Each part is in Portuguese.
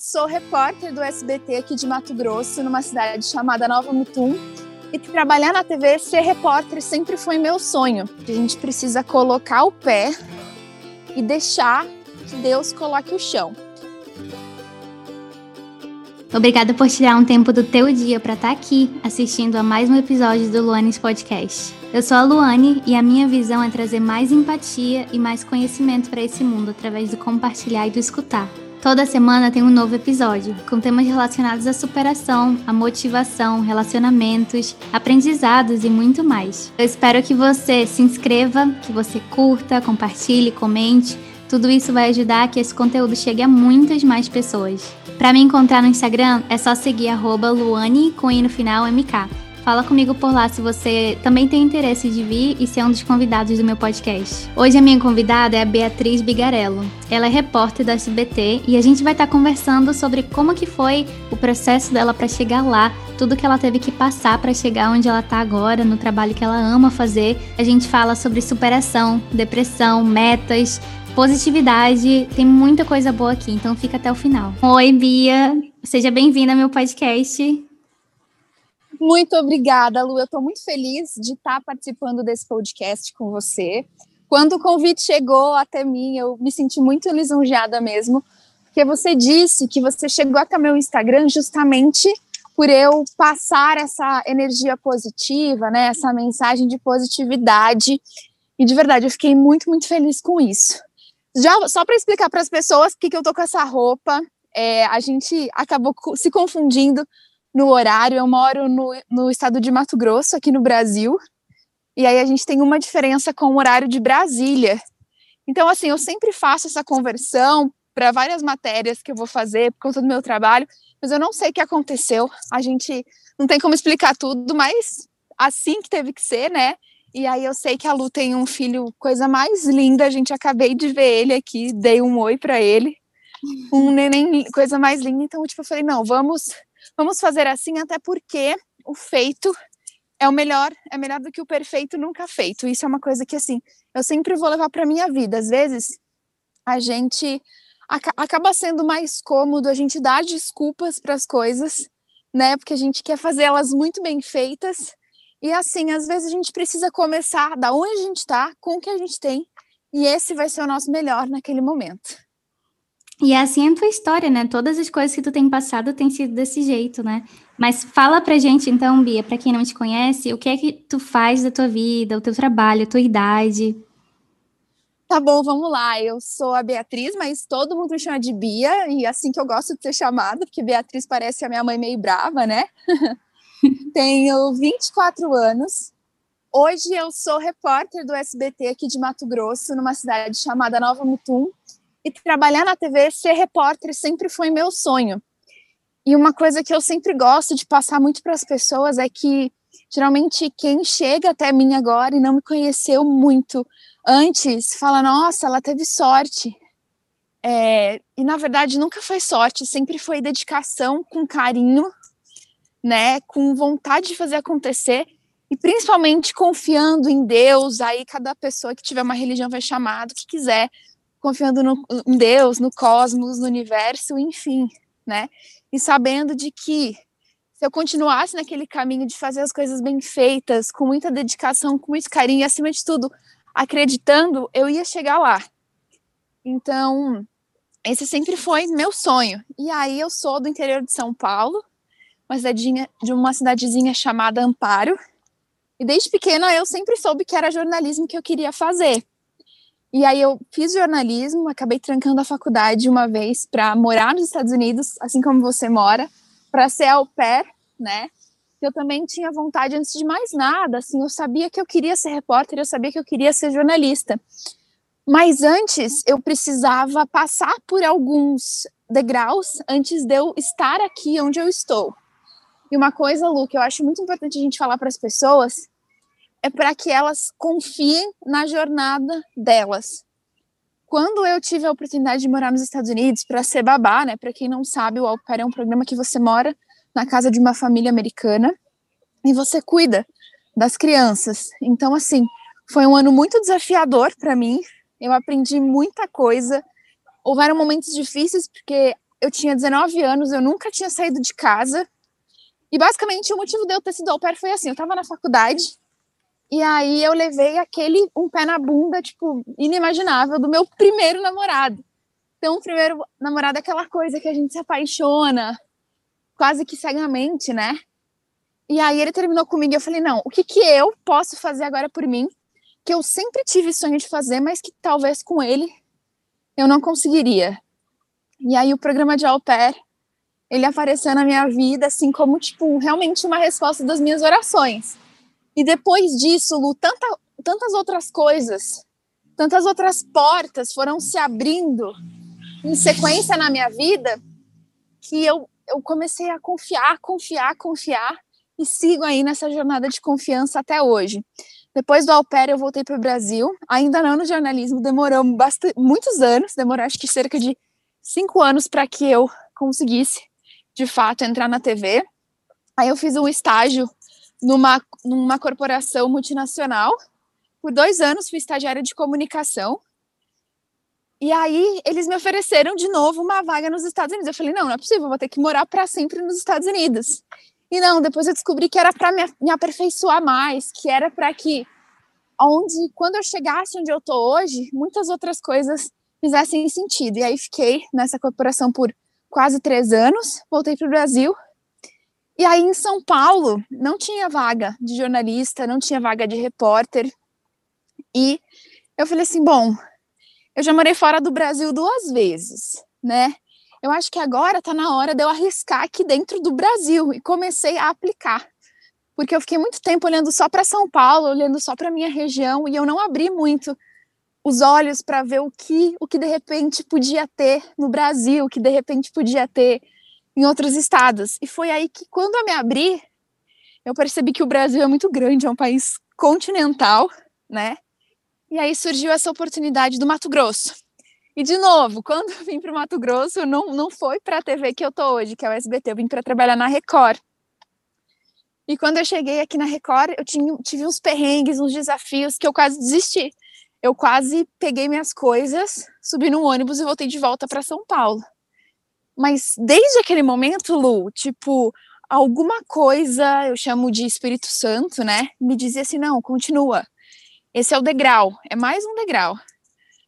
Sou repórter do SBT aqui de Mato Grosso, numa cidade chamada Nova Mutum. E trabalhar na TV, ser repórter, sempre foi meu sonho. A gente precisa colocar o pé e deixar que Deus coloque o chão. Obrigada por tirar um tempo do teu dia para estar tá aqui assistindo a mais um episódio do Luanes Podcast. Eu sou a Luane e a minha visão é trazer mais empatia e mais conhecimento para esse mundo através do compartilhar e do escutar. Toda semana tem um novo episódio, com temas relacionados à superação, à motivação, relacionamentos, aprendizados e muito mais. Eu espero que você se inscreva, que você curta, compartilhe, comente. Tudo isso vai ajudar a que esse conteúdo chegue a muitas mais pessoas. Para me encontrar no Instagram, é só seguir Luane com i no final MK. Fala comigo por lá se você também tem interesse de vir e ser um dos convidados do meu podcast. Hoje a minha convidada é a Beatriz Bigarello. Ela é repórter da SBT e a gente vai estar conversando sobre como que foi o processo dela para chegar lá, tudo que ela teve que passar para chegar onde ela está agora, no trabalho que ela ama fazer. A gente fala sobre superação, depressão, metas, positividade, tem muita coisa boa aqui, então fica até o final. Oi, Bia, seja bem-vinda ao meu podcast. Muito obrigada, Lu. Eu estou muito feliz de estar participando desse podcast com você. Quando o convite chegou até mim, eu me senti muito lisonjeada mesmo, porque você disse que você chegou até meu Instagram justamente por eu passar essa energia positiva, né, essa mensagem de positividade. E de verdade, eu fiquei muito, muito feliz com isso. Já só para explicar para as pessoas por que eu tô com essa roupa, é, a gente acabou se confundindo no horário. Eu moro no, no estado de Mato Grosso, aqui no Brasil, e aí a gente tem uma diferença com o horário de Brasília. Então, assim, eu sempre faço essa conversão para várias matérias que eu vou fazer por conta do meu trabalho, mas eu não sei o que aconteceu. A gente não tem como explicar tudo, mas assim que teve que ser, né? E aí eu sei que a Lu tem um filho, coisa mais linda. A gente acabei de ver ele aqui, dei um oi para ele. Um neném, coisa mais linda. Então, tipo, eu falei, não, vamos Vamos fazer assim, até porque o feito é o melhor, é melhor do que o perfeito nunca feito. Isso é uma coisa que assim, eu sempre vou levar para minha vida. Às vezes a gente acaba sendo mais cômodo a gente dar desculpas para as coisas, né? Porque a gente quer fazer elas muito bem feitas. E assim, às vezes a gente precisa começar da onde a gente está, com o que a gente tem, e esse vai ser o nosso melhor naquele momento. E é assim a tua história, né? Todas as coisas que tu tem passado têm sido desse jeito, né? Mas fala pra gente então, Bia, para quem não te conhece, o que é que tu faz da tua vida, o teu trabalho, a tua idade? Tá bom, vamos lá. Eu sou a Beatriz, mas todo mundo me chama de Bia, e assim que eu gosto de ser chamada, porque Beatriz parece a minha mãe meio brava, né? Tenho 24 anos. Hoje eu sou repórter do SBT aqui de Mato Grosso, numa cidade chamada Nova Mutum, e trabalhar na TV, ser repórter, sempre foi meu sonho. E uma coisa que eu sempre gosto de passar muito para as pessoas é que, geralmente, quem chega até mim agora e não me conheceu muito antes, fala: nossa, ela teve sorte. É, e na verdade nunca foi sorte, sempre foi dedicação com carinho, né, com vontade de fazer acontecer e principalmente confiando em Deus. Aí cada pessoa que tiver uma religião vai chamar do que quiser, confiando no, em Deus, no cosmos, no universo, enfim, né? E sabendo de que se eu continuasse naquele caminho de fazer as coisas bem feitas, com muita dedicação, com muito carinho, e acima de tudo, acreditando, eu ia chegar lá. Então, esse sempre foi meu sonho. E aí eu sou do interior de São Paulo, uma cidadinha de uma cidadezinha chamada Amparo. E desde pequena eu sempre soube que era jornalismo que eu queria fazer. E aí eu fiz jornalismo, acabei trancando a faculdade uma vez para morar nos Estados Unidos, assim como você mora, para ser au pair, né? Eu também tinha vontade antes de mais nada, assim, eu sabia que eu queria ser repórter, eu sabia que eu queria ser jornalista. Mas antes eu precisava passar por alguns degraus antes de eu estar aqui onde eu estou. E uma coisa, Lu, que eu acho muito importante a gente falar para as pessoas é para que elas confiem na jornada delas. Quando eu tive a oportunidade de morar nos Estados Unidos para ser babá, né? Para quem não sabe, o Au Pair é um programa que você mora na casa de uma família americana e você cuida das crianças. Então, assim, foi um ano muito desafiador para mim. Eu aprendi muita coisa. Houveram momentos difíceis porque eu tinha 19 anos, eu nunca tinha saído de casa. E basicamente o motivo de eu ter sido au pair foi assim: eu tava na faculdade, e aí eu levei aquele um pé na bunda, tipo, inimaginável, do meu primeiro namorado. Então, o primeiro namorado é aquela coisa que a gente se apaixona, quase que cegamente, né? E aí ele terminou comigo e eu falei, não, o que que eu posso fazer agora por mim? Que eu sempre tive sonho de fazer, mas que talvez com ele eu não conseguiria. E aí o programa de au pair, ele apareceu na minha vida, assim, como, tipo, realmente uma resposta das minhas orações. E depois disso, Lu, tanta, tantas outras coisas, tantas outras portas foram se abrindo em sequência na minha vida, que eu, eu comecei a confiar, confiar, confiar, e sigo aí nessa jornada de confiança até hoje. Depois do au pair, eu voltei para o Brasil, ainda não no jornalismo, demorou bastante, muitos anos, demorou acho que cerca de cinco anos para que eu conseguisse, de fato, entrar na TV. Aí eu fiz um estágio numa, numa corporação multinacional. Por dois anos fui estagiária de comunicação. E aí eles me ofereceram de novo uma vaga nos Estados Unidos. Eu falei, não, não é possível, vou ter que morar para sempre nos Estados Unidos. E não, depois eu descobri que era para me, me aperfeiçoar mais, que era para que onde quando eu chegasse onde eu tô hoje, muitas outras coisas fizessem sentido. E aí fiquei nessa corporação por quase três anos, voltei para o Brasil. E aí em São Paulo não tinha vaga de jornalista, não tinha vaga de repórter. E eu falei assim, bom, eu já morei fora do Brasil duas vezes, né? Eu acho que agora está na hora de eu arriscar aqui dentro do Brasil e comecei a aplicar. Porque eu fiquei muito tempo olhando só para São Paulo, olhando só para minha região e eu não abri muito os olhos para ver o que, o que de repente podia ter no Brasil, o que de repente podia ter em outros estados. E foi aí que, quando eu me abri, eu percebi que o Brasil é muito grande, é um país continental, né? E aí surgiu essa oportunidade do Mato Grosso. E, de novo, quando eu vim para o Mato Grosso, não, não foi para a TV que eu tô hoje, que é o SBT, eu vim para trabalhar na Record. E quando eu cheguei aqui na Record, eu tinha, tive uns perrengues, uns desafios que eu quase desisti eu quase peguei minhas coisas, subi no ônibus e voltei de volta para São Paulo. Mas desde aquele momento, Lu, tipo, alguma coisa, eu chamo de Espírito Santo, né? Me dizia assim: não, continua. Esse é o degrau, é mais um degrau.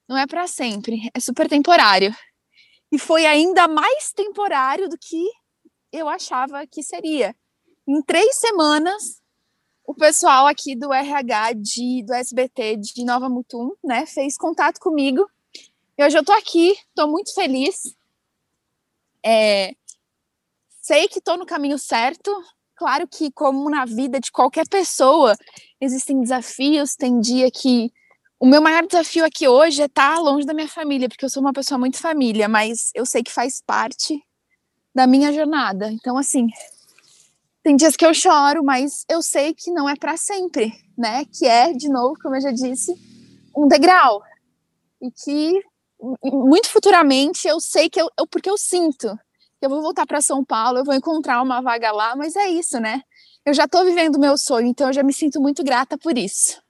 Não é para sempre, é super temporário. E foi ainda mais temporário do que eu achava que seria. Em três semanas, o pessoal aqui do RH de, do SBT de Nova Mutum, né, fez contato comigo. E hoje eu tô aqui, tô muito feliz. É, sei que tô no caminho certo. Claro que, como na vida de qualquer pessoa, existem desafios. Tem dia que o meu maior desafio aqui hoje é estar tá longe da minha família, porque eu sou uma pessoa muito família, mas eu sei que faz parte da minha jornada. Então, assim, tem dias que eu choro, mas eu sei que não é para sempre, né? Que é, de novo, como eu já disse, um degrau. E que muito futuramente eu sei que eu, eu porque eu sinto que eu vou voltar para São Paulo, eu vou encontrar uma vaga lá, mas é isso, né? Eu já estou vivendo o meu sonho, então eu já me sinto muito grata por isso.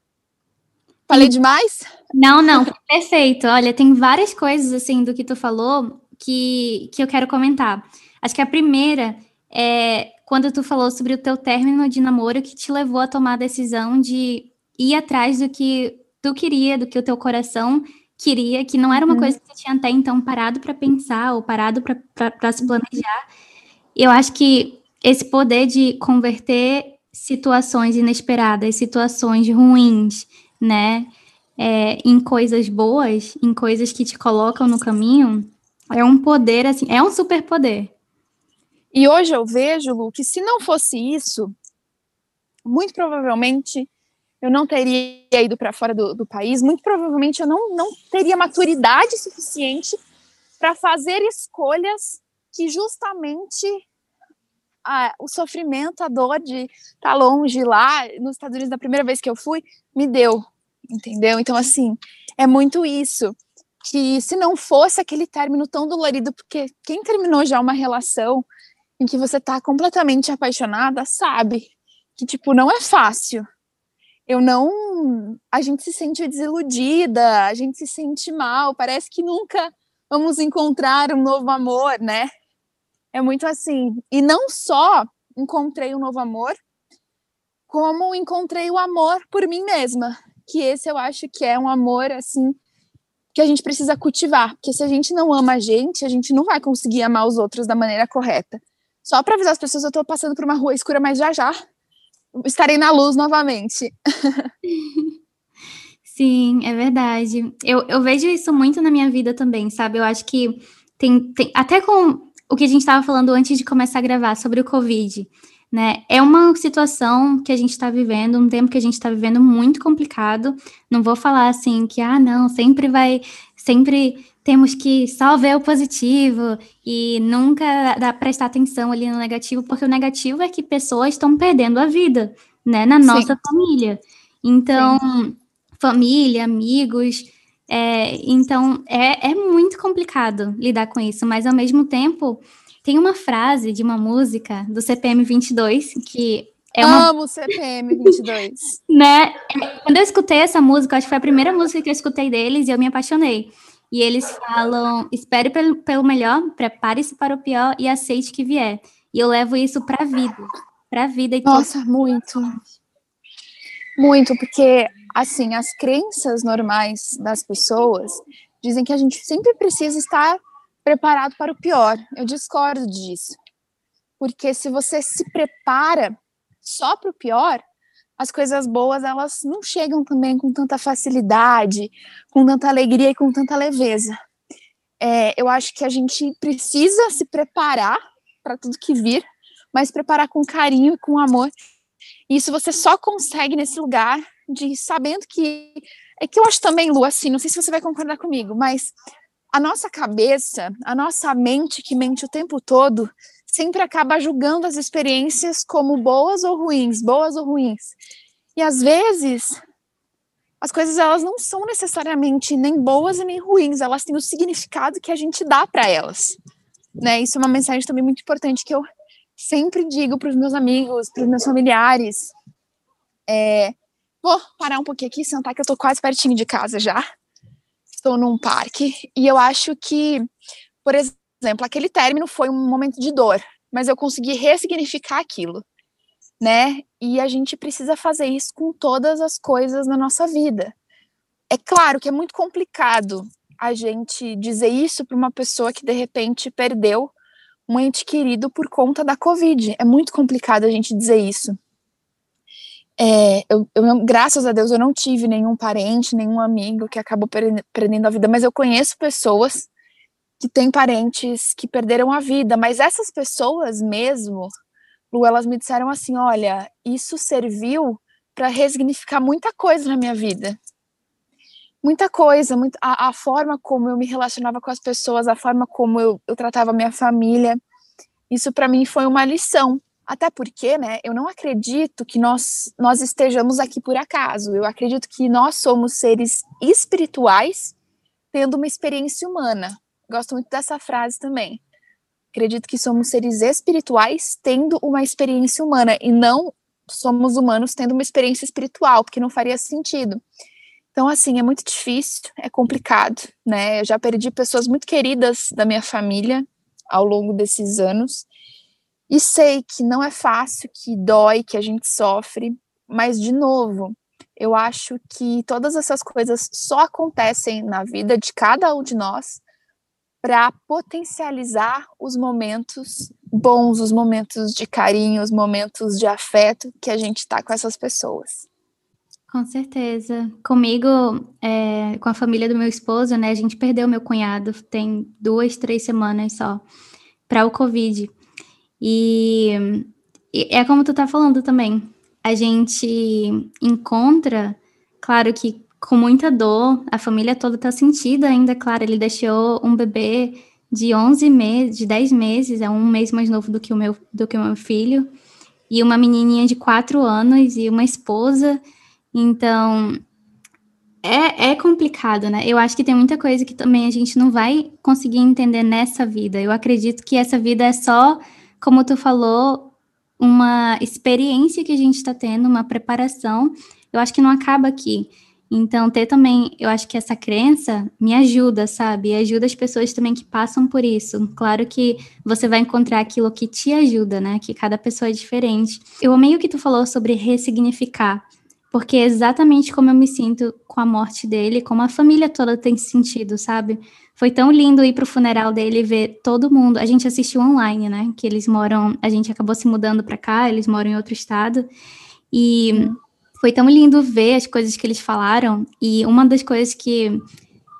Falei demais? Não, não, perfeito. Olha, tem várias coisas assim do que tu falou que, que eu quero comentar. Acho que a primeira é quando tu falou sobre o teu término de namoro que te levou a tomar a decisão de ir atrás do que tu queria, do que o teu coração queria, que não era uma uhum. coisa que você tinha até então parado para pensar ou parado para se planejar. Eu acho que esse poder de converter situações inesperadas, situações ruins, né, é, em coisas boas, em coisas que te colocam no caminho, é um poder, assim, é um superpoder. E hoje eu vejo, Lu, que se não fosse isso, muito provavelmente eu não teria ido para fora do, do, país, muito provavelmente eu não, não teria maturidade suficiente para fazer escolhas que justamente o sofrimento, a dor de estar tá longe lá nos Estados Unidos, da primeira vez que eu fui, me deu, entendeu? Então, assim, é muito isso. Que se não fosse aquele término tão dolorido, porque quem terminou já uma relação em que você tá completamente apaixonada, sabe que tipo não é fácil. Eu não, a gente se sente desiludida, a gente se sente mal, parece que nunca vamos encontrar um novo amor, né? É muito assim. E não só encontrei um novo amor, como encontrei o amor por mim mesma, que esse eu acho que é um amor assim que a gente precisa cultivar, porque se a gente não ama a gente, a gente não vai conseguir amar os outros da maneira correta. Só para avisar as pessoas, eu tô passando por uma rua escura, mas já já estarei na luz novamente. Sim, é verdade. Eu, eu vejo isso muito na minha vida também, sabe? Eu acho que tem, tem até com o que a gente estava falando antes de começar a gravar sobre o Covid, né? É uma situação que a gente está vivendo, um tempo que a gente está vivendo muito complicado. Não vou falar assim que, ah, não, sempre vai, sempre temos que só ver o positivo e nunca dar, prestar atenção ali no negativo, porque o negativo é que pessoas estão perdendo a vida, né, na nossa Sim. família. Então, Sim família, amigos. É, então, é, é muito complicado lidar com isso, mas ao mesmo tempo, tem uma frase de uma música do CPM 22 que é uma... Amo CPM 22. né? Quando eu escutei essa música, acho que foi a primeira música que eu escutei deles e eu me apaixonei. E eles falam: espere pelo, pelo melhor, prepare-se para o pior e aceite que vier. E eu levo isso para a vida. Para a vida. E Nossa, muito. Muito, porque assim, as crenças normais das pessoas dizem que a gente sempre precisa estar preparado para o pior. Eu discordo disso. Porque se você se prepara só para o pior, as coisas boas elas não chegam também com tanta facilidade, com tanta alegria e com tanta leveza. É, eu acho que a gente precisa se preparar para tudo que vir, mas preparar com carinho e com amor. E isso você só consegue nesse lugar de sabendo que é que eu acho também, Lu, assim, não sei se você vai concordar comigo, mas a nossa cabeça, a nossa mente que mente o tempo todo, sempre acaba julgando as experiências como boas ou ruins, boas ou ruins. E às vezes as coisas elas não são necessariamente nem boas e nem ruins, elas têm o significado que a gente dá para elas. Né? Isso é uma mensagem também muito importante que eu sempre digo para os meus amigos, para os meus familiares. É, Vou parar um pouquinho aqui, sentar que eu tô quase pertinho de casa já. Estou num parque e eu acho que, por exemplo, aquele término foi um momento de dor, mas eu consegui ressignificar aquilo, né? E a gente precisa fazer isso com todas as coisas na nossa vida. É claro que é muito complicado a gente dizer isso para uma pessoa que de repente perdeu um ente querido por conta da Covid. É muito complicado a gente dizer isso. É, eu, eu, graças a Deus, eu não tive nenhum parente, nenhum amigo que acabou perdendo a vida, mas eu conheço pessoas que têm parentes que perderam a vida, mas essas pessoas mesmo, Lu, elas me disseram assim: olha, isso serviu para resignificar muita coisa na minha vida. Muita coisa, muito, a, a, forma como eu me relacionava com as pessoas, a forma como eu, eu tratava a minha família, isso para mim foi uma lição até porque, né, eu não acredito que nós, nós estejamos aqui por acaso. Eu acredito que nós somos seres espirituais tendo uma experiência humana. Gosto muito dessa frase também. Acredito que somos seres espirituais tendo uma experiência humana e não somos humanos tendo uma experiência espiritual, porque não faria sentido. Então, assim, é muito difícil, é complicado, né? Eu já perdi pessoas muito queridas da minha família ao longo desses anos. E sei que não é fácil, que dói, que a gente sofre, mas, de novo, eu acho que todas essas coisas só acontecem na vida de cada um de nós para potencializar os momentos bons, os momentos de carinho, os momentos de afeto que a gente está com essas pessoas. Com certeza. Comigo, é, com a família do meu esposo, né? A gente perdeu meu cunhado tem duas, três semanas só para o Covid. E, e é como tu tá falando também. A gente encontra, claro que com muita dor, a família toda tá sentida ainda, claro, ele deixou um bebê de 11 meses, de 10 meses, é um mês mais novo do que o meu, do que o meu filho, e uma menininha de 4 anos e uma esposa. Então, é, é complicado, né? Eu acho que tem muita coisa que também a gente não vai conseguir entender nessa vida. Eu acredito que essa vida é só como tu falou, uma experiência que a gente está tendo, uma preparação, eu acho que não acaba aqui. Então, ter também, eu acho que essa crença me ajuda, sabe? E ajuda as pessoas também que passam por isso. Claro que você vai encontrar aquilo que te ajuda, né? Que cada pessoa é diferente. Eu amei o que tu falou sobre ressignificar, porque é exatamente como eu me sinto com a morte dele, como a família toda tem sentido, sabe? Foi tão lindo ir pro funeral dele e ver todo mundo. A gente assistiu online, né? Que eles moram, a gente acabou se mudando para cá, eles moram em outro estado. E foi tão lindo ver as coisas que eles falaram. E uma das coisas que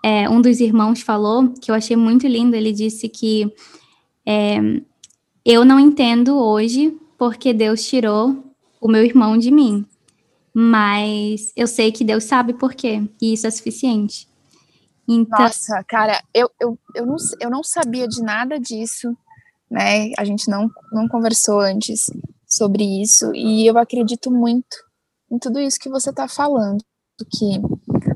é, um dos irmãos falou, que eu achei muito lindo, ele disse que é, eu não entendo hoje porque Deus tirou o meu irmão de mim. Mas eu sei que Deus sabe por quê, e isso é suficiente. Então... Nossa, cara, eu, eu, eu, não, eu não sabia de nada disso, né? A gente não, não conversou antes sobre isso, e eu acredito muito em tudo isso que você está falando, que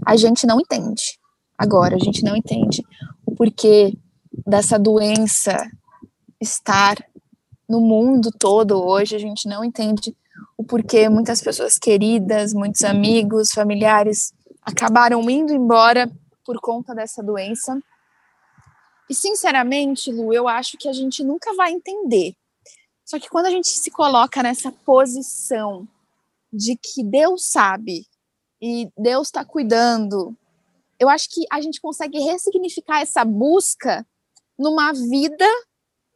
a gente não entende. Agora, a gente não entende o porquê dessa doença estar no mundo todo hoje, a gente não entende o porquê muitas pessoas queridas, muitos amigos, familiares acabaram indo embora por conta dessa doença. E sinceramente, Lu, eu acho que a gente nunca vai entender. Só que quando a gente se coloca nessa posição de que Deus sabe e Deus está cuidando, eu acho que a gente consegue ressignificar essa busca numa vida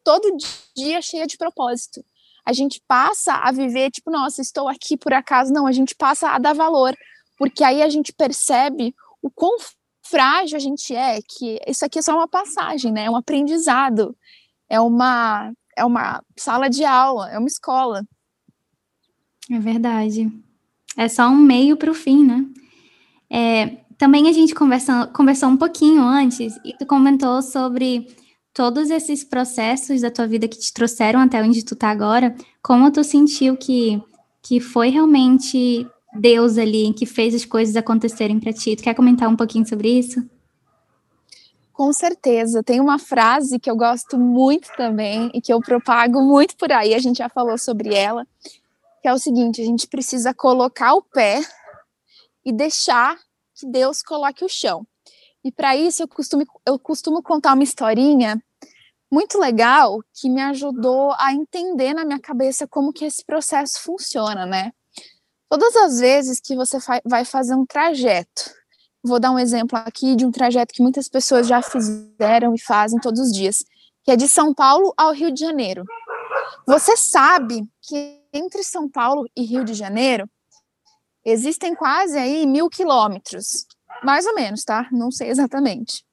todo dia cheia de propósito. A gente passa a viver, tipo, nossa, estou aqui por acaso. Não, a gente passa a dar valor, porque aí a gente percebe o quão frágil a gente é, que isso aqui é só uma passagem, né? É um aprendizado, é uma, é uma sala de aula, é uma escola. É verdade. É só um meio para o fim, né? É, também a gente conversou, conversou um pouquinho antes e tu comentou sobre todos esses processos da tua vida que te trouxeram até onde tu tá agora. Como tu sentiu que, que foi realmente Deus ali que fez as coisas acontecerem para ti? Tu quer comentar um pouquinho sobre isso? Com certeza. Tem uma frase que eu gosto muito também e que eu propago muito por aí, a gente já falou sobre ela, é o seguinte: a gente precisa colocar o pé e deixar que Deus coloque o chão. E para isso eu costumo, eu costumo contar uma historinha muito legal que me ajudou a entender na minha cabeça como que esse processo funciona, né? Todas as vezes que você vai fazer um trajeto, vou dar um exemplo aqui de um trajeto que muitas pessoas já fizeram e fazem todos os dias, que é de São Paulo ao Rio de Janeiro. Você sabe que entre São Paulo e Rio de Janeiro existem quase aí mil quilômetros, mais ou menos, tá? Não sei exatamente.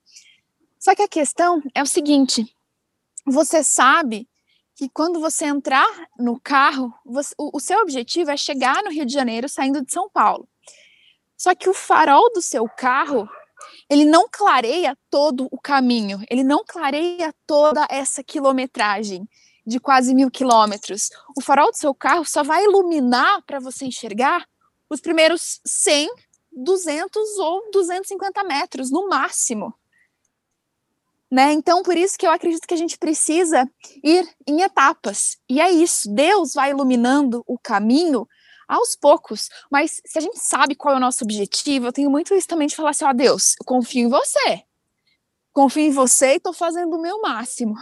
Só que a questão é o seguinte: você sabe que quando você entrar no carro, você, o, o seu objetivo é chegar no Rio de Janeiro saindo de São Paulo. Só que o farol do seu carro ele não clareia todo o caminho, ele não clareia toda essa quilometragem de quase mil quilômetros, o farol do seu carro só vai iluminar para você enxergar os primeiros 100, 200 ou 250 metros no máximo. Né? Então, por isso que eu acredito que a gente precisa ir em etapas. E é isso, Deus vai iluminando o caminho aos poucos. Mas se a gente sabe qual é o nosso objetivo, eu tenho muito isso também de falar assim: ó, oh, Deus, eu confio em você. Confio em você e estou fazendo o meu máximo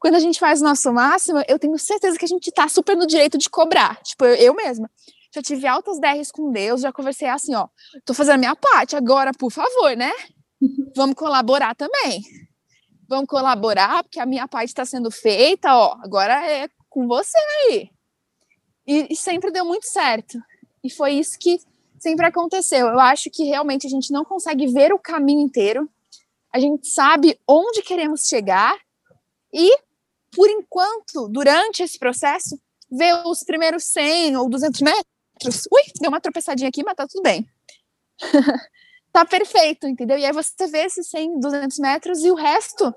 quando a gente faz o nosso máximo, eu tenho certeza que a gente tá super no direito de cobrar. Tipo, eu, eu mesma. Já tive altas DRs com Deus, já conversei assim, ó, tô fazendo a minha parte, agora, por favor, né? Vamos colaborar também. Vamos colaborar, porque a minha parte está sendo feita, ó, agora é com você aí. E, e sempre deu muito certo. E foi isso que sempre aconteceu. Eu acho que realmente a gente não consegue ver o caminho inteiro. A gente sabe onde queremos chegar e por enquanto, durante esse processo, ver os primeiros 100 ou 200 metros. Ui, deu uma tropeçadinha aqui, mas tá tudo bem. tá perfeito, entendeu? E aí você vê esses 100, 200 metros e o resto,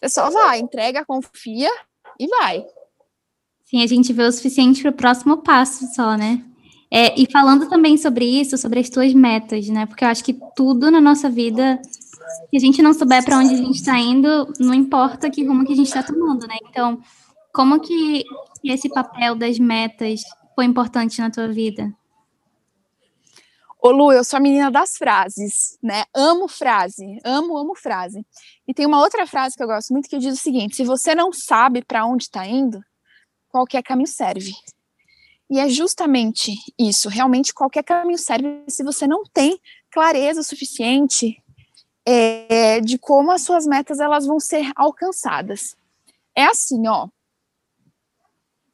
você só vai, entrega, confia e vai. Sim, a gente vê o suficiente para o próximo passo só, né? É, e falando também sobre isso, sobre as tuas metas, né? Porque eu acho que tudo na nossa vida se a gente não souber para onde a gente está indo, não importa que rumo que a gente está tomando, né? Então, como que esse papel das metas foi importante na tua vida? Ô Lu, eu sou a menina das frases, né? Amo frase, amo, amo frase. E tem uma outra frase que eu gosto muito que diz o seguinte: se você não sabe para onde está indo, qualquer caminho serve. E é justamente isso, realmente qualquer caminho serve se você não tem clareza suficiente é, de como as suas metas elas vão ser alcançadas. É assim, ó.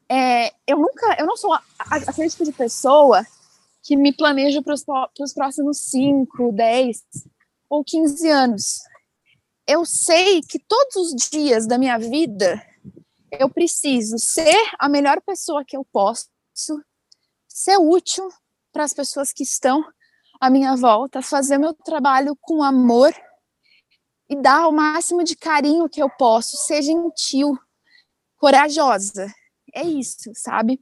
É, eu nunca, eu não sou aquele tipo de pessoa que me planeja para os próximos 5, 10 ou 15 anos. Eu sei que todos os dias da minha vida eu preciso ser a melhor pessoa que eu posso, ser útil para as pessoas que estão à minha volta, fazer meu trabalho com amor e dar o máximo de carinho que eu posso, ser gentil, corajosa. É isso, sabe?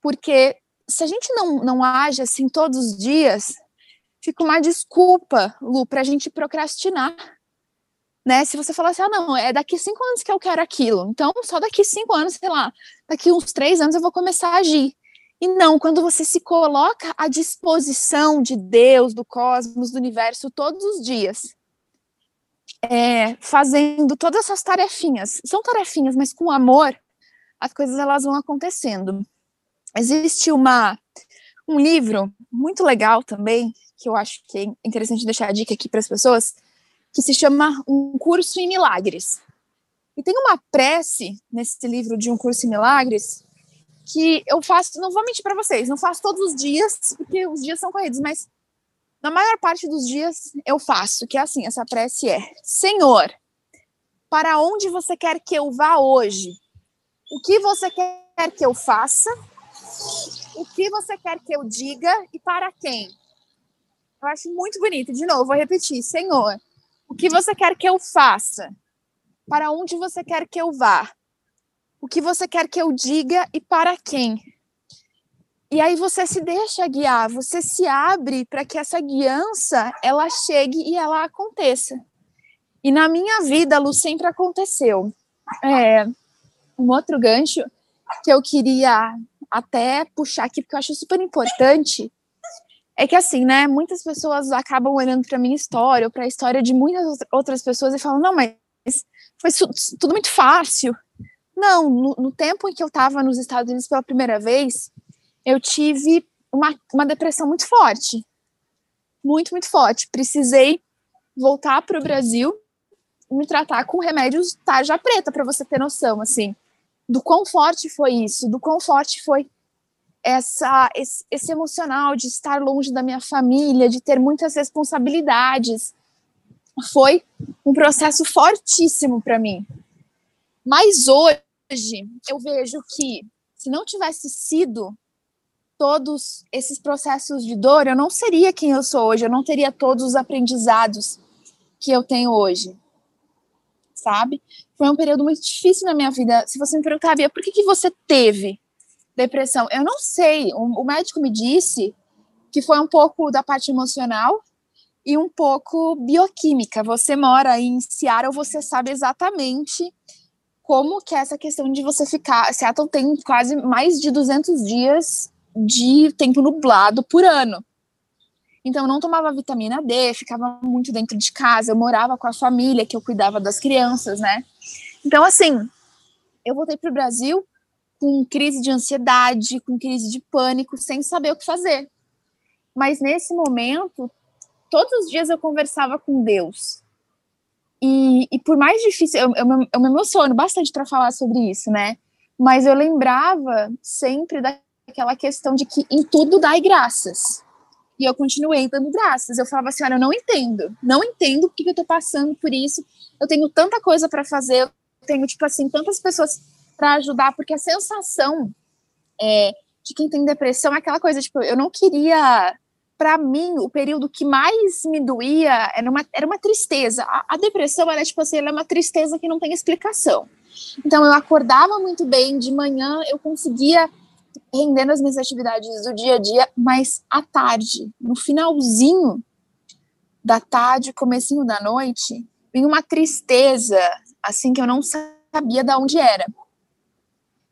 Porque se a gente não, não age assim todos os dias, fica uma desculpa, Lu, para a gente procrastinar né? Se você falar assim, ah, não, é daqui cinco anos que eu quero aquilo, então só daqui cinco anos, sei lá, daqui uns três anos eu vou começar a agir. E não, quando você se coloca à disposição de Deus, do cosmos, do universo, todos os dias, é, fazendo todas essas tarefinhas, são tarefinhas, mas com amor, as coisas elas vão acontecendo. Existe uma um livro muito legal também, que eu acho que é interessante deixar a dica aqui para as pessoas, que se chama Um Curso em Milagres. E tem uma prece nesse livro de Um Curso em Milagres que eu faço, não vou mentir para vocês, não faço todos os dias, porque os dias são corridos, mas na maior parte dos dias eu faço, que é assim, essa prece é: Senhor, para onde você quer que eu vá hoje? O que você quer que eu faça? O que você quer que eu diga e para quem? Eu acho muito bonito. De novo, vou repetir: Senhor, o que você quer que eu faça? Para onde você quer que eu vá? O que você quer que eu diga e para quem? E aí você se deixa guiar, você se abre para que essa guiança ela chegue e ela aconteça. E na minha vida, Lu, sempre aconteceu. É, um outro gancho que eu queria até puxar aqui, porque eu acho super importante, é que assim, né? Muitas pessoas acabam olhando para minha história ou para a história de muitas outras pessoas e falam: não, mas foi tudo muito fácil. Não, no, no tempo em que eu estava nos Estados Unidos pela primeira vez, eu tive uma, uma depressão muito forte. Muito, muito forte. Precisei voltar para o Brasil e me tratar com remédios tarja preta, para você ter noção, assim, do quão forte foi isso, do quão forte foi essa esse, esse, emocional de estar longe da minha família, de ter muitas responsabilidades. Foi um processo fortíssimo para mim. Mas hoje eu vejo que se não tivesse sido todos esses processos de dor, eu não seria quem eu sou hoje, eu não teria todos os aprendizados que eu tenho hoje. Sabe? Foi um período muito difícil na minha vida. Se você me perguntar, Bia, por que, que você teve depressão? Eu não sei. O, o médico me disse que foi um pouco da parte emocional e um pouco bioquímica. Você mora em Seattle, você sabe exatamente como que é essa questão de você ficar. Seattle tem quase mais de 200 dias de tempo nublado por ano. Então, eu não tomava vitamina D, ficava muito dentro de casa, eu morava com a família, que eu cuidava das crianças, né? Então, assim, eu voltei para o Brasil com crise de ansiedade, com crise de pânico, sem saber o que fazer. Mas nesse momento, todos os dias eu conversava com Deus. E, e por mais difícil, eu, eu, eu me emociono bastante para falar sobre isso, né? Mas eu lembrava sempre daquela questão de que em tudo dai graças. E eu continuei dando graças. Eu falava assim: olha, eu não entendo, não entendo porque eu tô passando por isso. Eu tenho tanta coisa para fazer, eu tenho, tipo assim, tantas pessoas para ajudar, porque a sensação é, de quem tem depressão é aquela coisa, tipo, eu não queria. Para mim, o período que mais me doía era uma, era uma tristeza. A, a depressão, ela é tipo assim, ela é uma tristeza que não tem explicação. Então, eu acordava muito bem, de manhã eu conseguia rendendo as minhas atividades do dia a dia, mas à tarde, no finalzinho da tarde, comecinho da noite, vinha uma tristeza, assim, que eu não sabia de onde era.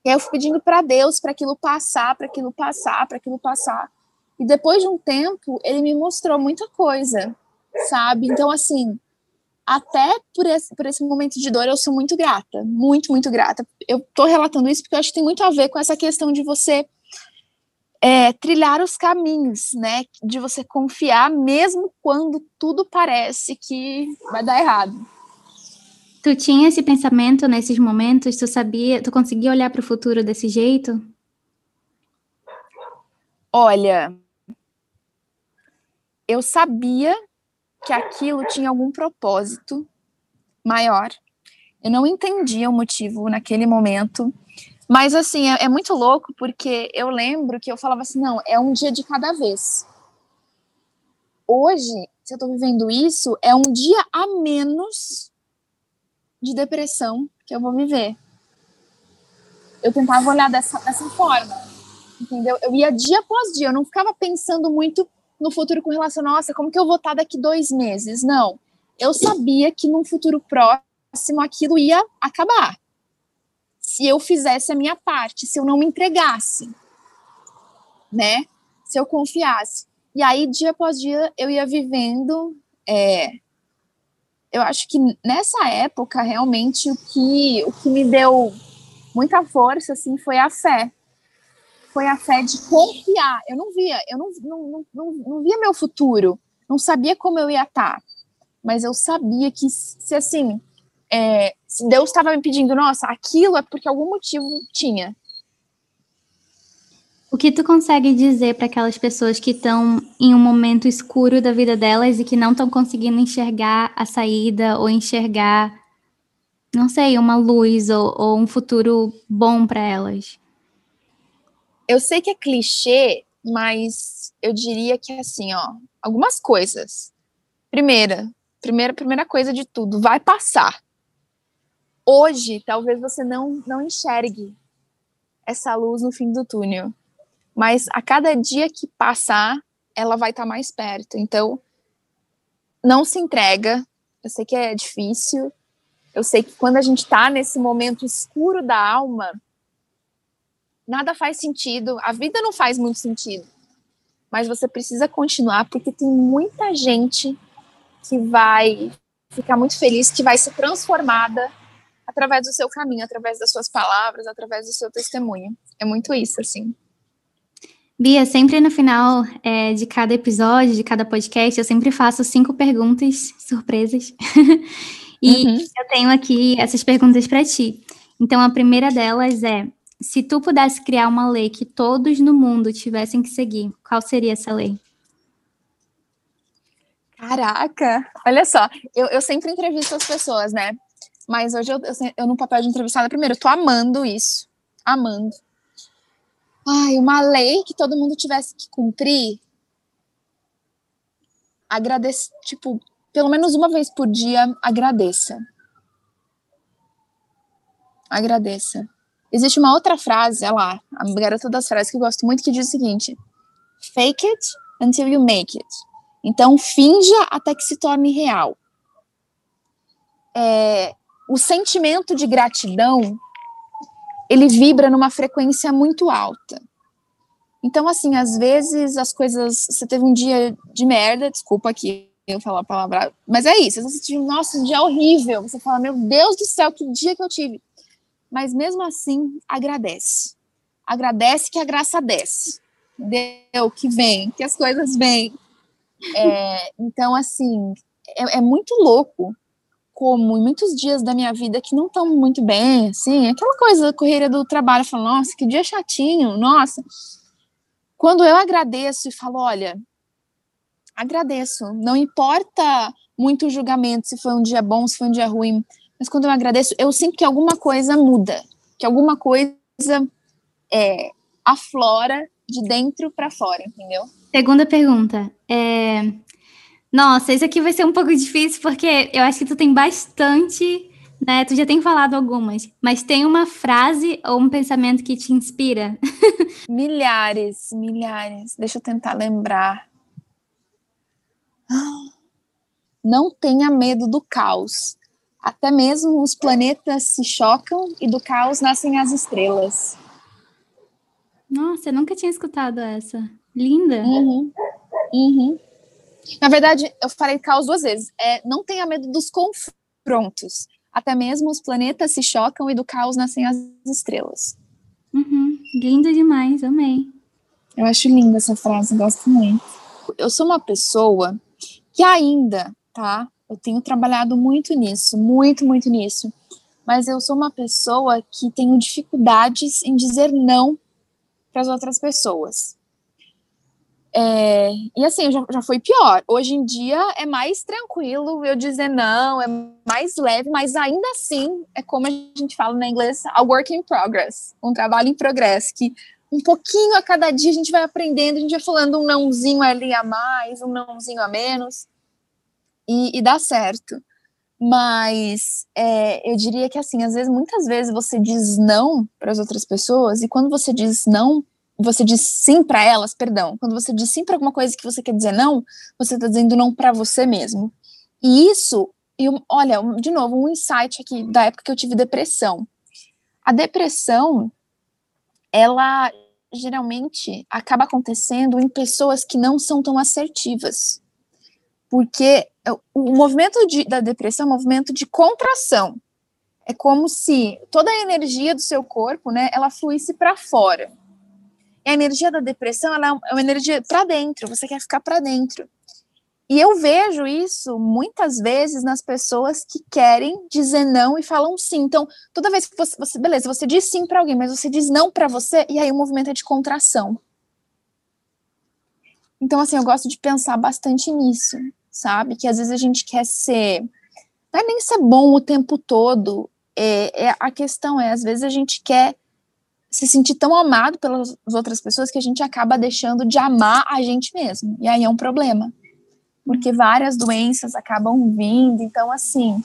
E aí eu fui pedindo para Deus para aquilo passar, para aquilo passar, para aquilo passar. E depois de um tempo, ele me mostrou muita coisa, sabe? Então, assim, até por esse, por esse momento de dor, eu sou muito grata, muito, muito grata. Eu tô relatando isso porque eu acho que tem muito a ver com essa questão de você é, trilhar os caminhos, né? De você confiar mesmo quando tudo parece que vai dar errado. Tu tinha esse pensamento nesses momentos? Tu sabia, tu conseguia olhar para o futuro desse jeito? Olha, eu sabia que aquilo tinha algum propósito maior. Eu não entendia o motivo naquele momento, mas assim, é, é, muito louco porque eu lembro que eu falava assim: não, é um dia de cada vez. Hoje, se eu tô vivendo isso, é um dia a menos de depressão que eu vou viver. Eu tentava olhar dessa, dessa forma, entendeu? Eu ia dia após dia, eu não ficava pensando muito no futuro com relação, nossa, como que eu vou estar daqui dois meses? Não. Eu sabia que num futuro próximo aquilo ia acabar. Se eu fizesse a minha parte, se eu não me entregasse, né? Se eu confiasse. E aí, dia após dia, eu ia vivendo. É, eu acho que nessa época, realmente, o que, o que me deu muita força, assim, foi a fé foi a fé de confiar. Eu não via, eu não, não, não, não via meu futuro, não sabia como eu ia estar, mas eu sabia que se assim, é, se Deus estava me pedindo, nossa, aquilo é porque algum motivo tinha. O que tu consegue dizer para aquelas pessoas que estão em um momento escuro da vida delas e que não estão conseguindo enxergar a saída ou enxergar, não sei, uma luz ou, ou um futuro bom para elas? Eu sei que é clichê, mas eu diria que assim, ó, algumas coisas. Primeira, primeira, primeira coisa de tudo, vai passar. Hoje, talvez você não não enxergue essa luz no fim do túnel, mas a cada dia que passar, ela vai estar tá mais perto. Então, não se entrega. Eu sei que é difícil. Eu sei que quando a gente está nesse momento escuro da alma, nada faz sentido, a vida não faz muito sentido. Mas você precisa continuar porque tem muita gente que vai ficar muito feliz, que vai ser transformada através do seu caminho, através das suas palavras, através do seu testemunho. É muito isso, assim. Bia, sempre no final é, de cada episódio, de cada podcast, eu sempre faço cinco perguntas surpresas. e uhum. eu tenho aqui essas perguntas para ti. Então, a primeira delas é: se tu pudesse criar uma lei que todos no mundo tivessem que seguir, qual seria essa lei? Caraca, olha só, eu, eu sempre entrevisto as pessoas, né? Mas hoje eu, eu, eu no papel de entrevistada, primeiro, eu tô amando isso, amando. Ai, uma lei que todo mundo tivesse que cumprir. Agradecer, tipo, pelo menos uma vez por dia, agradeça. Agradeça. Existe uma outra frase, é lá, a garota das frases que eu gosto muito, que diz o seguinte: fake it until you make it. Então, finja até que se torne real. É, o sentimento de gratidão, ele vibra numa frequência muito alta. Então, assim, às vezes as coisas. Você teve um dia de merda, desculpa aqui eu falar a palavra, mas é isso. Você teve, nossa, um dia horrível. Você fala, meu Deus do céu, que dia que eu tive mas mesmo assim agradece. Agradece que a graça desce, entendeu? Que vem, que as coisas vêm. É, então, assim, é, é, muito louco como em muitos dias da minha vida que não estão muito bem, assim, aquela coisa, correria do trabalho, falo, nossa, que dia chatinho, nossa. Quando eu agradeço e falo, olha, agradeço, não importa muito o julgamento, se foi um dia bom, se foi um dia ruim, mas quando eu agradeço, eu sinto que alguma coisa muda, que alguma coisa é, aflora de dentro para fora, entendeu? Segunda pergunta. É... Nossa, isso aqui vai ser um pouco difícil, porque eu acho que tu tem bastante, né? Tu já tem falado algumas, mas tem uma frase ou um pensamento que te inspira? milhares, milhares. Deixa eu tentar lembrar. Não tenha medo do caos. Até mesmo os planetas se chocam e do caos nascem as estrelas. Nossa, eu nunca tinha escutado essa. Linda. Uhum. Uhum. Na verdade, eu falei caos duas vezes. É, não tenha medo dos confrontos. Até mesmo os planetas se chocam e do caos nascem as estrelas. Uhum. Linda demais, amei. Eu acho linda essa frase, gosto muito. Eu sou uma pessoa que ainda, tá? Eu tenho trabalhado muito nisso, muito, muito nisso. Mas eu sou uma pessoa que tenho dificuldades em dizer não para as outras pessoas. É, e assim, já, já foi pior. Hoje em dia é mais tranquilo eu dizer não, é mais leve, mas ainda assim é como a gente fala na inglês, a work in progress, um trabalho em progresso, que um pouquinho a cada dia a gente vai aprendendo, a gente vai falando um nãozinho ali a mais, um nãozinho a menos, e, e dá certo. Mas é, eu diria que assim, às vezes, muitas vezes você diz não para as outras pessoas, e quando você diz não você diz sim para elas, perdão, quando você diz sim para alguma coisa que você quer dizer não, você está dizendo não para você mesmo. E isso, eu, olha, de novo, um insight aqui da época que eu tive depressão. A depressão, ela geralmente acaba acontecendo em pessoas que não são tão assertivas. Porque o movimento de, da depressão é um movimento de contração. É como se toda a energia do seu corpo, né, ela fluísse para fora. E a energia da depressão ela é uma energia para dentro, você quer ficar para dentro. E eu vejo isso muitas vezes nas pessoas que querem dizer não e falam sim. Então, toda vez que você, você beleza, você diz sim para alguém, mas você diz não para você, e aí o movimento é de contração. Então, assim, eu gosto de pensar bastante nisso, sabe? Que às vezes a gente quer ser. Não é nem ser bom o tempo todo. É, é, a questão é, às vezes a gente quer se sentir tão amado pelas outras pessoas que a gente acaba deixando de amar a gente mesmo. E aí é um problema. Porque várias doenças acabam vindo. Então, assim,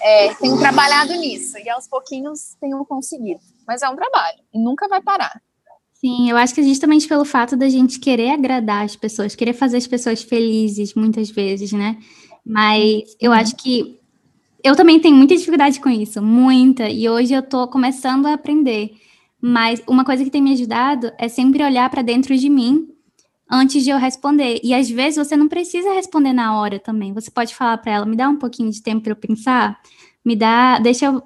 é, tenho trabalhado nisso. E aos pouquinhos tenho conseguido. Mas é um trabalho. E nunca vai parar. Sim, eu acho que justamente pelo fato da gente querer agradar as pessoas, querer fazer as pessoas felizes muitas vezes, né? Mas eu acho que eu também tenho muita dificuldade com isso, muita, e hoje eu tô começando a aprender mas uma coisa que tem me ajudado é sempre olhar para dentro de mim antes de eu responder. E às vezes você não precisa responder na hora também. Você pode falar para ela, me dá um pouquinho de tempo para eu pensar, me dá, deixa eu,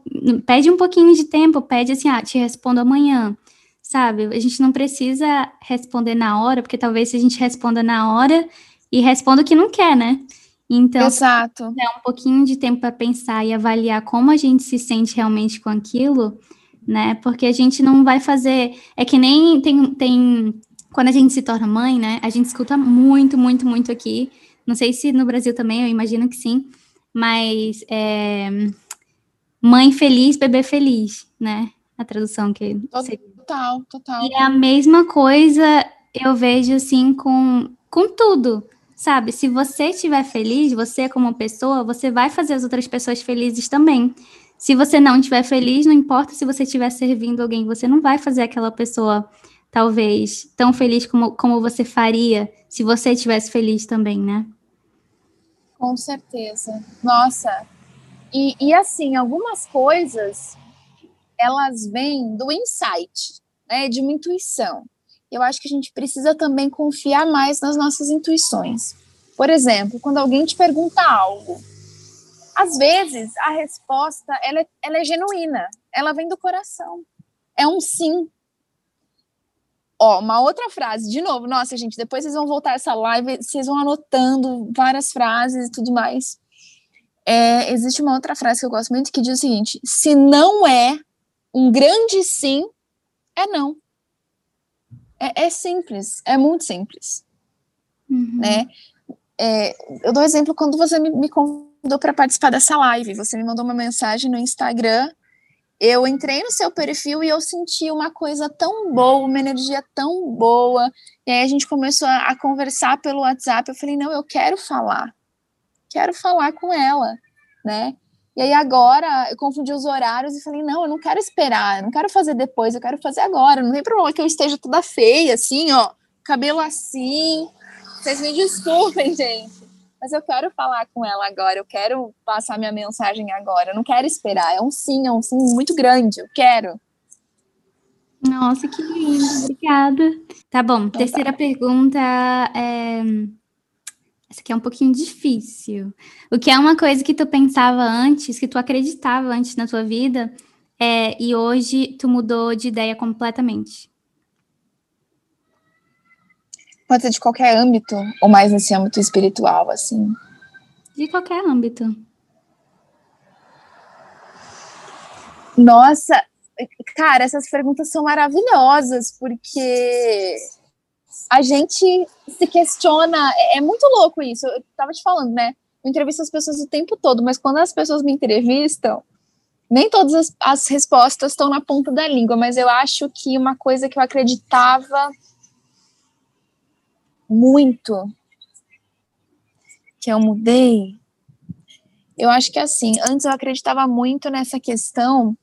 pede um pouquinho de tempo, pede assim, ah, te respondo amanhã. Sabe? A gente não precisa responder na hora, porque talvez se a gente responda na hora e responda o que não quer, né? Então, Exato. é um pouquinho de tempo para pensar e avaliar como a gente se sente realmente com aquilo, né? Porque a gente não vai fazer. É que nem tem, tem. Quando a gente se torna mãe, né? A gente escuta muito, muito, muito aqui. Não sei se no Brasil também, eu imagino que sim. Mas é, mãe feliz, bebê feliz, né? A tradução que. Total, total. E é a mesma coisa eu vejo assim com, com tudo. Sabe, se você estiver feliz, você como pessoa, você vai fazer as outras pessoas felizes também. Se você não estiver feliz, não importa se você estiver servindo alguém, você não vai fazer aquela pessoa, talvez, tão feliz como, como você faria se você estivesse feliz também, né? Com certeza. Nossa. E, e assim, algumas coisas, elas vêm do insight, né, de uma intuição. Eu acho que a gente precisa também confiar mais nas nossas intuições. Por exemplo, quando alguém te pergunta algo, às vezes, a resposta ela é, ela é genuína, ela vem do coração. É um sim. Ó, uma outra frase, de novo, nossa, gente, depois vocês vão voltar essa live, vocês vão anotando várias frases e tudo mais. É, existe uma outra frase que eu gosto muito que diz o seguinte: se não é um grande sim, é não. É, é simples, é muito simples. Uhum. Né? É, eu dou exemplo quando você me, me convidou para participar dessa live. Você me mandou uma mensagem no Instagram. Eu entrei no seu perfil e eu senti uma coisa tão boa, uma energia tão boa. E aí a gente começou a, a conversar pelo WhatsApp. Eu falei, não, eu quero falar. Quero falar com ela, né? E aí agora eu confundi os horários e falei, não, eu não quero esperar, eu não quero fazer depois, eu quero fazer agora. Não tem problema que eu esteja toda feia, assim, ó, cabelo assim. Vocês me desculpem, gente mas eu quero falar com ela agora, eu quero passar minha mensagem agora, eu não quero esperar. É um sim, é um sim muito grande, eu quero. Nossa, que lindo, obrigada. Tá bom, então, terceira tá. pergunta é... Essa aqui é um pouquinho difícil. O que é uma coisa que tu pensava antes, que tu acreditava antes na tua vida, é, e hoje tu mudou de ideia completamente? Pode ser de qualquer âmbito, ou mais nesse âmbito espiritual, assim. De qualquer âmbito. Nossa, cara, essas perguntas são maravilhosas, porque a gente se questiona. É, é muito louco isso. Eu tava te falando, né? Eu entrevisto as pessoas o tempo todo, mas quando as pessoas me entrevistam, nem todas as, as respostas estão na ponta da língua, mas eu acho que uma coisa que eu acreditava muito que eu mudei, eu acho que assim, antes eu acreditava muito nessa questão,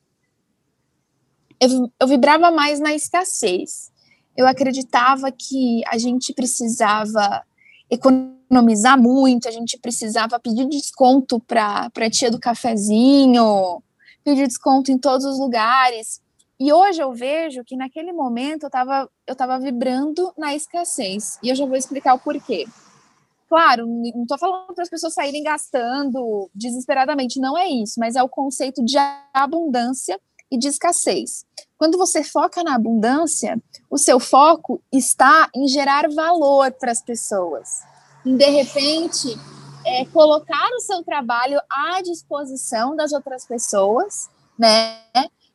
eu, eu vibrava mais na escassez. Eu acreditava que a gente precisava economizar muito, a gente precisava pedir desconto para a tia do cafezinho, pedir desconto em todos os lugares. E hoje eu vejo que naquele momento eu estava eu tava vibrando na escassez. E eu já vou explicar o porquê. Claro, não estou falando para as pessoas saírem gastando desesperadamente, não é isso, mas é o conceito de abundância e de escassez. Quando você foca na abundância, o seu foco está em gerar valor para as pessoas. Em, de repente, é, colocar o seu trabalho à disposição das outras pessoas, né?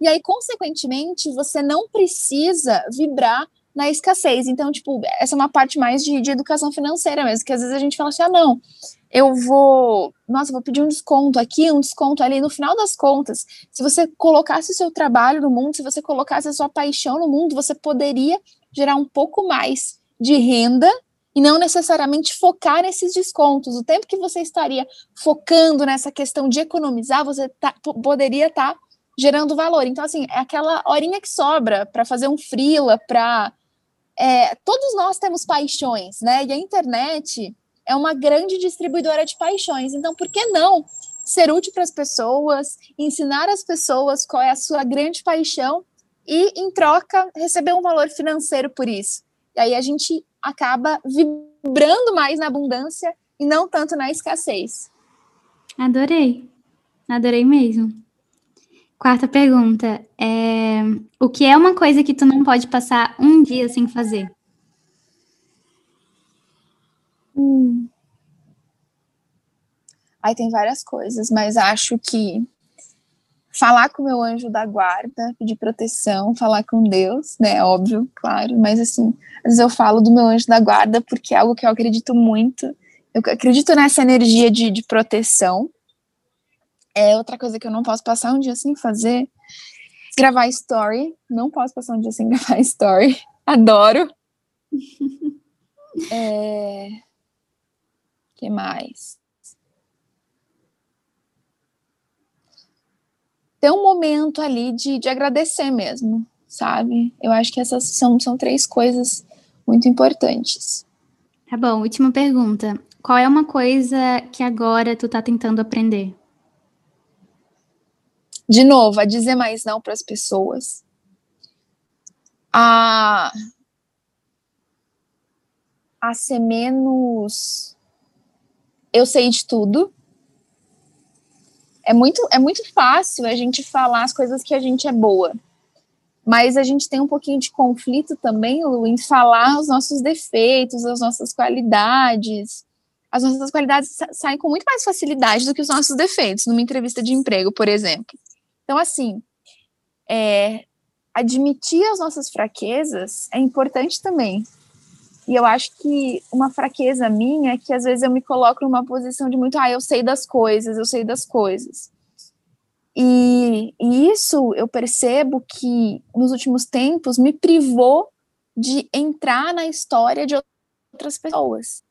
E aí, consequentemente, você não precisa vibrar na escassez. Então, tipo, essa é uma parte mais de, de educação financeira mesmo, que às vezes a gente fala assim, ah, não, eu vou, nossa, vou pedir um desconto aqui, um desconto ali. No final das contas, se você colocasse o seu trabalho no mundo, se você colocasse a sua paixão no mundo, você poderia gerar um pouco mais de renda e não necessariamente focar nesses descontos. O tempo que você estaria focando nessa questão de economizar, você tá, poderia estar tá gerando valor. Então, assim, é aquela horinha que sobra para fazer um freela, para. É, todos nós temos paixões, né? E a internet é uma grande distribuidora de paixões. Então, por que não ser útil para as pessoas, ensinar as pessoas qual é a sua grande paixão e, em troca, receber um valor financeiro por isso? E aí a gente acaba vibrando mais na abundância e não tanto na escassez. Adorei. Adorei mesmo. Quarta pergunta. É, o que é uma coisa que tu não pode passar um dia sem fazer? Hum. Aí tem várias coisas, mas acho que falar com meu anjo da guarda, pedir proteção, falar com Deus, né? Óbvio, claro, mas assim, às vezes eu falo do meu anjo da guarda porque é algo que eu acredito muito. Eu acredito nessa energia de, de proteção. É outra coisa que eu não posso passar um dia sem fazer. Gravar story. Não posso passar um dia sem gravar story. Adoro. é... que mais? ter um momento ali de, de agradecer mesmo, sabe? Eu acho que essas são, são três coisas muito importantes. Tá bom, última pergunta. Qual é uma coisa que agora tu tá tentando aprender? De novo, a dizer mais não para as pessoas. A, a ser menos. Eu sei de tudo, é muito, é muito fácil a gente falar as coisas que a gente é boa. Mas a gente tem um pouquinho de conflito também, Lu, em falar os nossos defeitos, as nossas qualidades. As nossas qualidades saem com muito mais facilidade do que os nossos defeitos, numa entrevista de emprego, por exemplo. Então, assim, é, admitir as nossas fraquezas é importante também. E eu acho que uma fraqueza minha é que às vezes eu me coloco numa posição de muito, ah, eu sei das coisas, eu sei das coisas. E, e isso eu percebo que nos últimos tempos me privou de entrar na história de outras pessoas.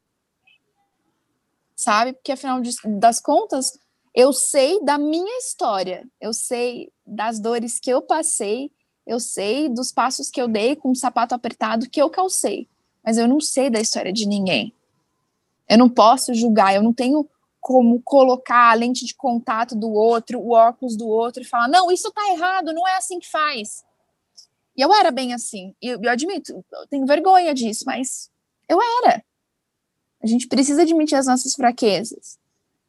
Sabe? Porque afinal de, das contas, eu sei da minha história, eu sei das dores que eu passei, eu sei dos passos que eu dei com o sapato apertado que eu calcei mas eu não sei da história de ninguém. Eu não posso julgar, eu não tenho como colocar a lente de contato do outro, o óculos do outro e falar: não, isso tá errado, não é assim que faz. E eu era bem assim. E eu, eu admito, eu tenho vergonha disso, mas eu era. A gente precisa admitir as nossas fraquezas.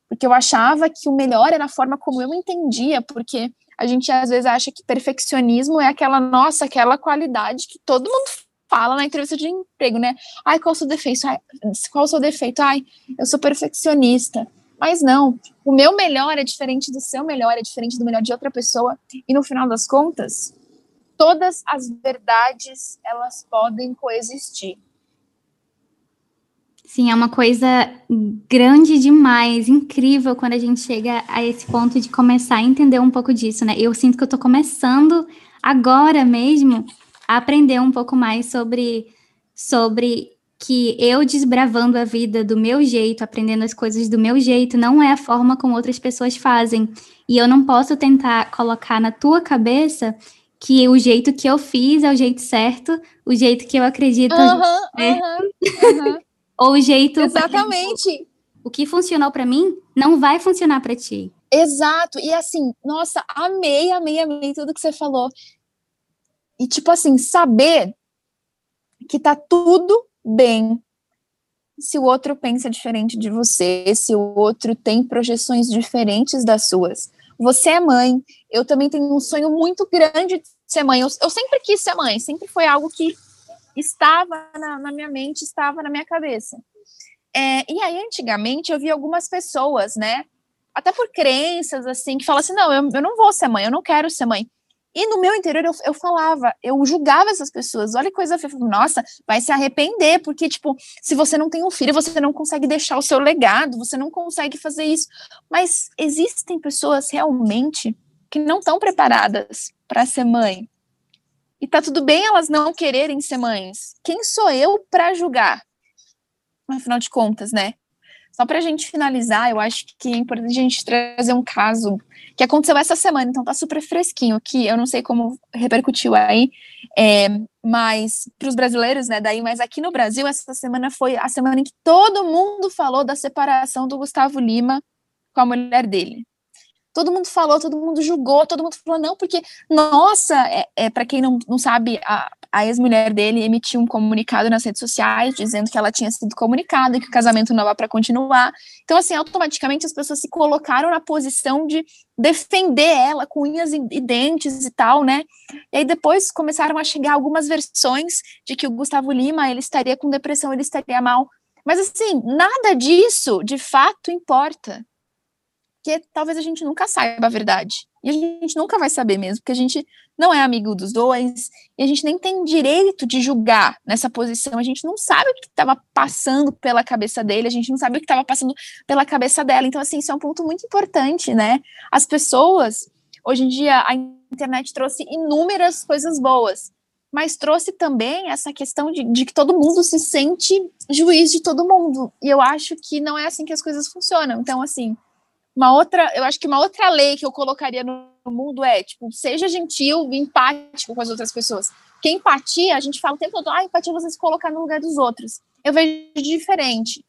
Porque eu achava que o melhor era a forma como eu entendia, porque a gente às vezes acha que perfeccionismo é aquela nossa, aquela qualidade que todo mundo fala na entrevista de emprego, né? Ai, qual o seu defeito? Ai, qual o seu defeito? Ai, eu sou perfeccionista. Mas não, o meu melhor é diferente do seu melhor, é diferente do melhor de outra pessoa. E no final das contas, todas as verdades elas podem coexistir. Sim, é uma coisa grande demais, incrível quando a gente chega a esse ponto de começar a entender um pouco disso, né? Eu sinto que eu tô começando agora mesmo a aprender um pouco mais sobre sobre que eu desbravando a vida do meu jeito, aprendendo as coisas do meu jeito, não é a forma como outras pessoas fazem. E eu não posso tentar colocar na tua cabeça que o jeito que eu fiz é o jeito certo, o jeito que eu acredito é o jeito certo. Ou o jeito. Exatamente. O que funcionou para mim não vai funcionar para ti. Exato. E assim, nossa, amei, amei, amei tudo que você falou. E tipo assim, saber que tá tudo bem se o outro pensa diferente de você, se o outro tem projeções diferentes das suas. Você é mãe, eu também tenho um sonho muito grande de ser mãe. Eu, eu sempre quis ser mãe, sempre foi algo que estava na, na minha mente, estava na minha cabeça. É, e aí, antigamente, eu vi algumas pessoas, né, até por crenças, assim, que falam assim, não, eu, eu não vou ser mãe, eu não quero ser mãe. E no meu interior eu, eu falava, eu julgava essas pessoas. Olha que coisa feia. Nossa, vai se arrepender, porque, tipo, se você não tem um filho, você não consegue deixar o seu legado, você não consegue fazer isso. Mas existem pessoas realmente que não estão preparadas para ser mãe. E tá tudo bem elas não quererem ser mães. Quem sou eu para julgar? Afinal de contas, né? Só para a gente finalizar, eu acho que é importante a gente trazer um caso que aconteceu essa semana, então tá super fresquinho, que eu não sei como repercutiu aí, é, mas para os brasileiros, né, daí, mas aqui no Brasil, essa semana foi a semana em que todo mundo falou da separação do Gustavo Lima com a mulher dele todo mundo falou, todo mundo julgou, todo mundo falou, não, porque, nossa, é, é para quem não, não sabe, a, a ex-mulher dele emitiu um comunicado nas redes sociais dizendo que ela tinha sido comunicada e que o casamento não vai para continuar. Então, assim, automaticamente as pessoas se colocaram na posição de defender ela com unhas e dentes e tal, né? E aí depois começaram a chegar algumas versões de que o Gustavo Lima, ele estaria com depressão, ele estaria mal. Mas assim, nada disso de fato importa porque talvez a gente nunca saiba a verdade. E a gente nunca vai saber mesmo, porque a gente não é amigo dos dois, e a gente nem tem direito de julgar nessa posição. A gente não sabe o que estava passando pela cabeça dele, a gente não sabe o que estava passando pela cabeça dela. Então, assim, isso é um ponto muito importante, né? As pessoas, hoje em dia, a internet trouxe inúmeras coisas boas, mas trouxe também essa questão de, de, que todo mundo se sente juiz de todo mundo. E eu acho que não é assim que as coisas funcionam. Então, assim, uma outra, eu acho que uma outra lei que eu colocaria no mundo é, tipo, seja gentil e empático com as outras pessoas. Porque empatia, a gente fala o tempo todo, ah, empatia é você se colocar no lugar dos outros. Eu vejo diferente.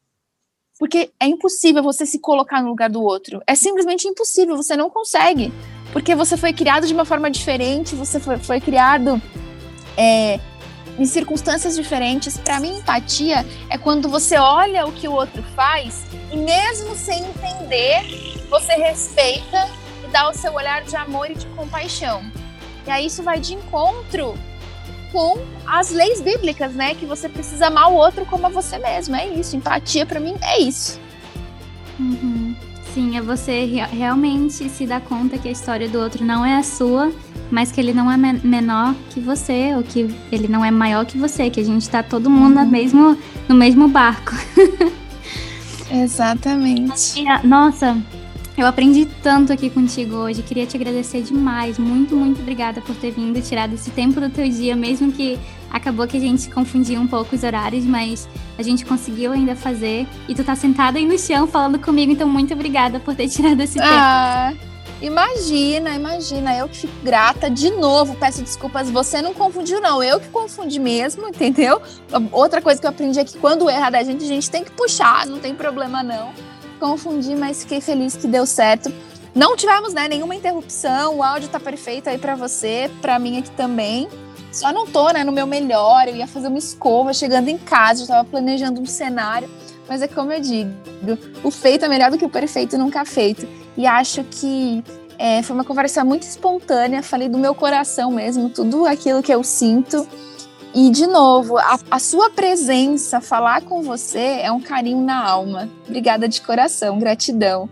Porque é impossível você se colocar no lugar do outro. É simplesmente impossível, você não consegue. Porque você foi criado de uma forma diferente, você foi, foi criado é, em circunstâncias diferentes. Para mim, empatia é quando você olha o que o outro faz e mesmo sem entender, você respeita e dá o seu olhar de amor e de compaixão. E aí isso vai de encontro com as leis bíblicas, né? Que você precisa amar o outro como a você mesmo. É isso. Empatia para mim é isso. Uhum. Sim, é você realmente se dar conta que a história do outro não é a sua, mas que ele não é menor que você, ou que ele não é maior que você, que a gente tá todo mundo uhum. no, mesmo, no mesmo barco. Exatamente. Nossa, eu aprendi tanto aqui contigo hoje, queria te agradecer demais. Muito, muito obrigada por ter vindo, tirado esse tempo do teu dia, mesmo que acabou que a gente confundia um pouco os horários, mas a gente conseguiu ainda fazer. E tu tá sentada aí no chão falando comigo, então muito obrigada por ter tirado esse tempo. Ah, imagina, imagina, eu que fico grata. De novo, peço desculpas, você não confundiu não, eu que confundi mesmo, entendeu? Outra coisa que eu aprendi é que quando erra da gente, a gente tem que puxar, não tem problema não confundi, mas fiquei feliz que deu certo. Não tivemos né, nenhuma interrupção, o áudio tá perfeito aí para você, para mim aqui também. Só não tô, né, no meu melhor, eu ia fazer uma escova chegando em casa, eu tava planejando um cenário, mas é como eu digo, o feito é melhor do que o perfeito nunca feito. E acho que é, foi uma conversa muito espontânea, falei do meu coração mesmo, tudo aquilo que eu sinto. E, de novo, a, a, sua presença, falar com você, é um carinho na alma. Obrigada de coração, gratidão.